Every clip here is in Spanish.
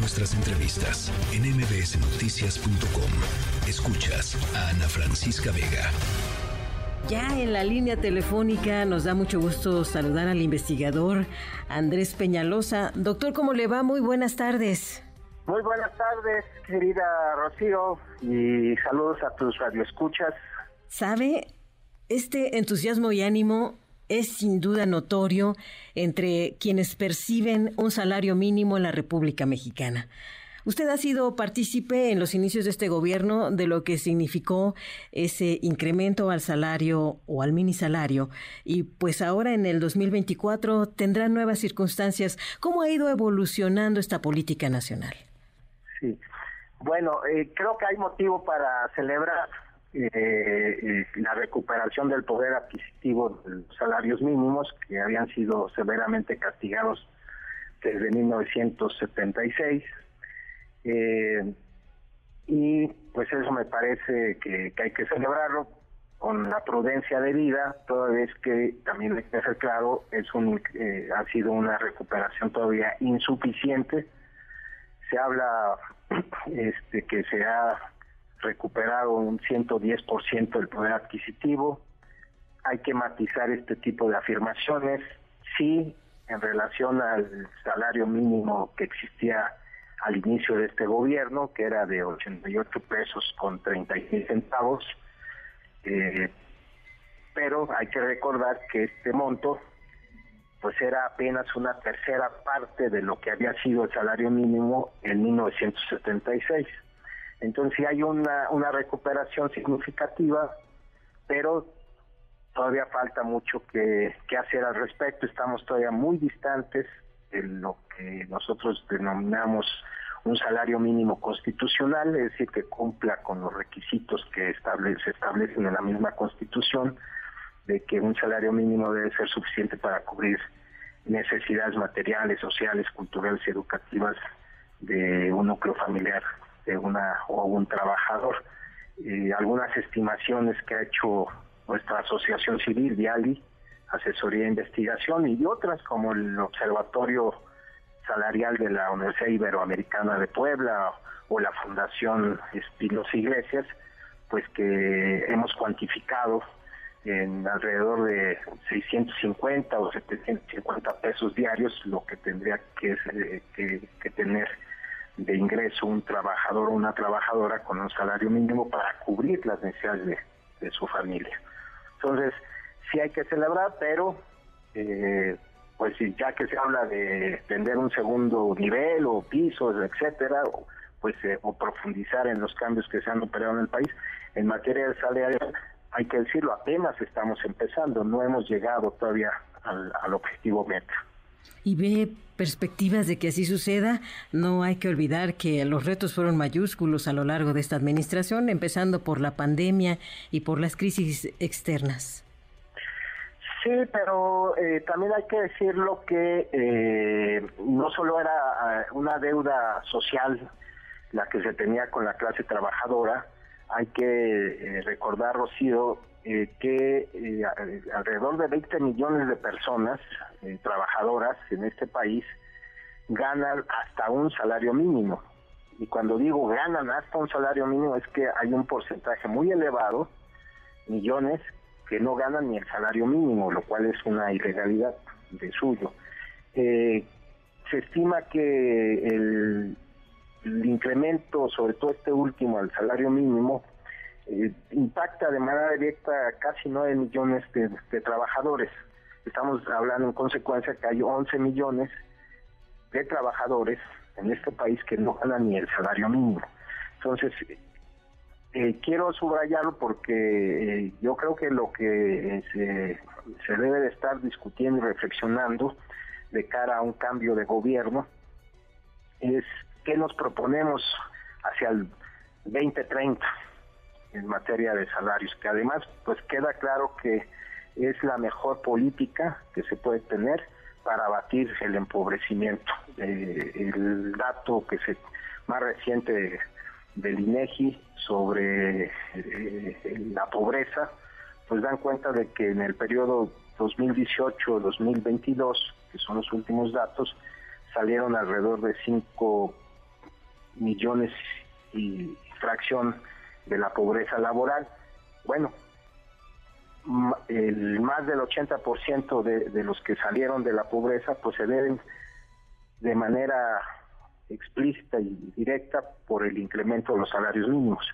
nuestras entrevistas en mbsnoticias.com. Escuchas a Ana Francisca Vega. Ya en la línea telefónica nos da mucho gusto saludar al investigador Andrés Peñalosa. Doctor, ¿cómo le va? Muy buenas tardes. Muy buenas tardes, querida Rocío, y saludos a tus radioescuchas. ¿Sabe? Este entusiasmo y ánimo es sin duda notorio entre quienes perciben un salario mínimo en la República Mexicana. Usted ha sido partícipe en los inicios de este gobierno de lo que significó ese incremento al salario o al mini salario y pues ahora en el 2024 tendrá nuevas circunstancias. ¿Cómo ha ido evolucionando esta política nacional? Sí, bueno, eh, creo que hay motivo para celebrar eh, la recuperación del poder adquisitivo de los salarios mínimos que habían sido severamente castigados desde 1976. Eh, y pues eso me parece que, hay que celebrarlo con la prudencia de vida, toda vez que también hay que ser claro, es un, eh, ha sido una recuperación todavía insuficiente. Se habla este, que se ha recuperado un 110% del poder adquisitivo. Hay que matizar este tipo de afirmaciones. Sí, en relación al salario mínimo que existía al inicio de este gobierno, que era de 88 pesos con 36 centavos, eh, pero hay que recordar que este monto pues era apenas una tercera parte de lo que había sido el salario mínimo en 1976. Entonces hay una, una recuperación significativa, pero todavía falta mucho que, hacer al respecto. Estamos todavía muy distantes de lo que nosotros denominamos un salario mínimo constitucional, es decir, que cumpla con los requisitos que se establecen en la misma constitución, de que un salario mínimo debe ser suficiente para cubrir necesidades materiales, sociales, culturales y educativas de un núcleo familiar de una o un trabajador. algunas estimaciones que ha hecho nuestra asociación civil, Viali, Asesoría e Investigación, y otras como el Observatorio Salarial de la Universidad Iberoamericana de Puebla o la Fundación Espinos Iglesias, pues que hemos cuantificado en alrededor de 650 o 750 pesos diarios lo que tendría que, que, que tener de ingreso un trabajador o una trabajadora con un salario mínimo para cubrir las necesidades de, su familia. Entonces, sí hay que celebrar, pero eh, pues ya que se habla de vender un segundo nivel o pisos, etcétera, pues eh, o profundizar en los cambios que se han operado en el país, en materia de salario, hay que decirlo, apenas estamos empezando, no hemos llegado todavía al, al objetivo meta y ve perspectivas de que así suceda, no hay que olvidar que los retos fueron mayúsculos a lo largo de esta administración, empezando por la pandemia y por las crisis externas. Sí, pero eh, también hay que decirlo que eh, no solo era eh, una deuda social la que se tenía con la clase trabajadora, hay que recordar, Rocío, eh, que eh, alrededor de 20 millones de personas eh, trabajadoras en este país ganan hasta un salario mínimo. Y cuando digo ganan hasta un salario mínimo es que hay un porcentaje muy elevado, millones, que no ganan ni el salario mínimo, lo cual es una ilegalidad de suyo. se estima que el incremento, sobre todo este último, al salario mínimo, eh, impacta de manera directa a casi 9 millones de, trabajadores. Estamos hablando en consecuencia que hay 11 millones de trabajadores en este país que no ganan ni el salario mínimo. Entonces, eh, quiero subrayarlo porque eh, yo creo que lo que se, se debe de estar discutiendo y reflexionando de cara a un cambio de gobierno es qué nos proponemos hacia el 2030 en materia de salarios, que además pues queda claro que es la mejor política que se puede tener para abatir el empobrecimiento. Eh, el dato que se más reciente del INEGI sobre eh, la pobreza, pues dan cuenta de que en el periodo 2018-2022, que son los últimos datos, salieron alrededor de 5 millones y fracción de la pobreza laboral. Bueno, el más del 80% de, de los que salieron de la pobreza pues se deben de manera explícita y directa por el incremento de los salarios mínimos.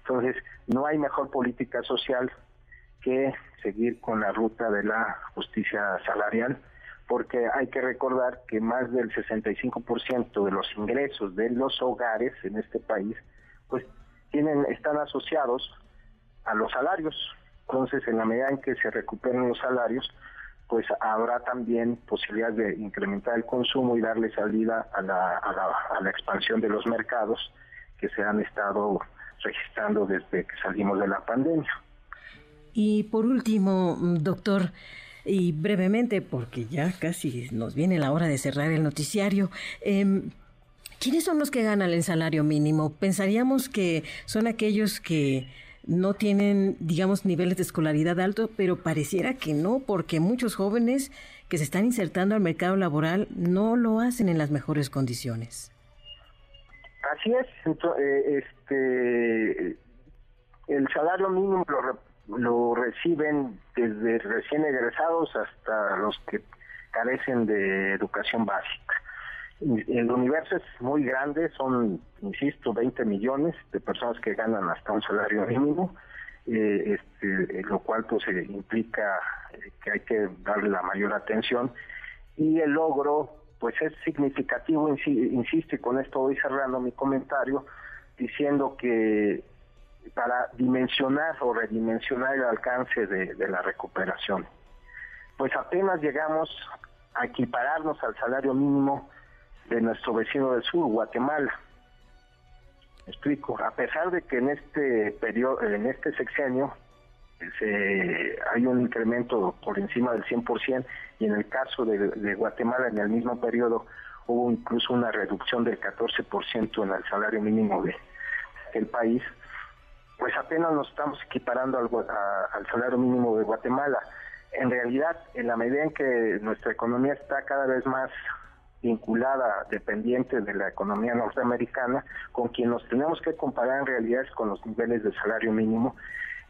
Entonces, no hay mejor política social que seguir con la ruta de la justicia salarial, porque hay que recordar que más del 65% de los ingresos de los hogares en este país, pues tienen están asociados a los salarios. Entonces, en la medida en que se recuperen los salarios, pues habrá también posibilidad de incrementar el consumo y darle salida a la, a la, a la expansión de los mercados que se han estado registrando desde que salimos de la pandemia. Y por último, doctor, y brevemente, porque ya casi nos viene la hora de cerrar el noticiario, eh, ¿quiénes son los que ganan el salario mínimo? Pensaríamos que son aquellos que no tienen, digamos, niveles de escolaridad alto, pero pareciera que no, porque muchos jóvenes que se están insertando al mercado laboral no lo hacen en las mejores condiciones. Así es, eh, este, el salario mínimo lo, lo reciben desde recién egresados hasta los que carecen de educación básica. El universo es muy grande, son, insisto, 20 millones de personas que ganan hasta un salario mínimo, eh, este, lo cual pues eh, implica eh, que hay que darle la mayor atención. Y el logro pues es significativo, insisto, y con esto voy cerrando mi comentario, diciendo que para dimensionar o redimensionar el alcance de, de la recuperación, pues apenas llegamos a equipararnos al salario mínimo de nuestro vecino del sur, Guatemala. Me explico, a pesar de que en este periodo, en este sexenio se, hay un incremento por encima del 100% y en el caso de, Guatemala en el mismo periodo hubo incluso una reducción del 14% en el salario mínimo de, del país, pues apenas nos estamos equiparando al, al salario mínimo de Guatemala. En realidad, en la medida en que nuestra economía está cada vez más vinculada, dependiente de la economía norteamericana, con quien nos tenemos que comparar en realidad es con los niveles de salario mínimo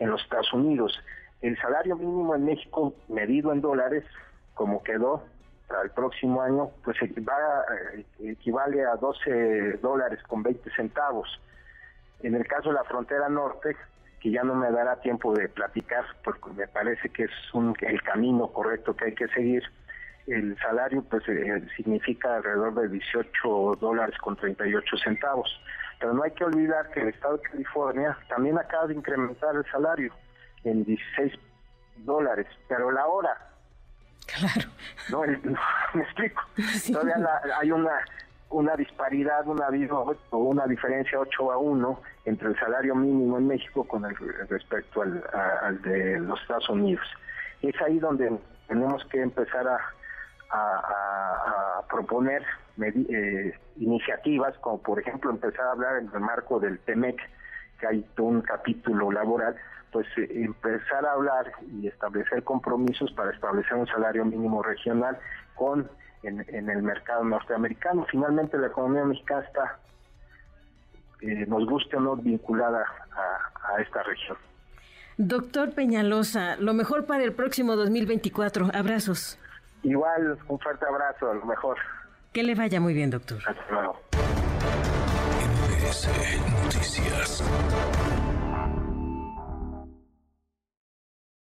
en los Estados Unidos. El salario mínimo en México, medido en dólares, como quedó para el próximo año, pues eh, equivale a 12 dólares con 20 centavos. En el caso de la frontera norte, que ya no me dará tiempo de platicar, porque me parece que es un, el camino correcto que hay que seguir, el salario pues eh, significa alrededor de 18 dólares con 38 centavos. Pero no hay que olvidar que el estado de California también acaba de incrementar el salario en 16 dólares, pero la hora. Claro. No, me explico. Todavía hay una una disparidad, una, o una diferencia 8 a 1 entre el salario mínimo en México con el respecto al, al de los Estados Unidos. Es ahí donde tenemos que empezar a, a, proponer eh, iniciativas, como por ejemplo empezar a hablar en el marco del TEMEC, que hay un capítulo laboral, pues eh, empezar a hablar y establecer compromisos para establecer un salario mínimo regional con en, el mercado norteamericano. Finalmente la economía mexicana está, eh, nos guste o no, vinculada a, a esta región. Doctor Peñalosa, lo mejor para el próximo 2024. Abrazos. Igual, un fuerte abrazo, a lo mejor. Que le vaya muy bien, doctor. Hasta luego.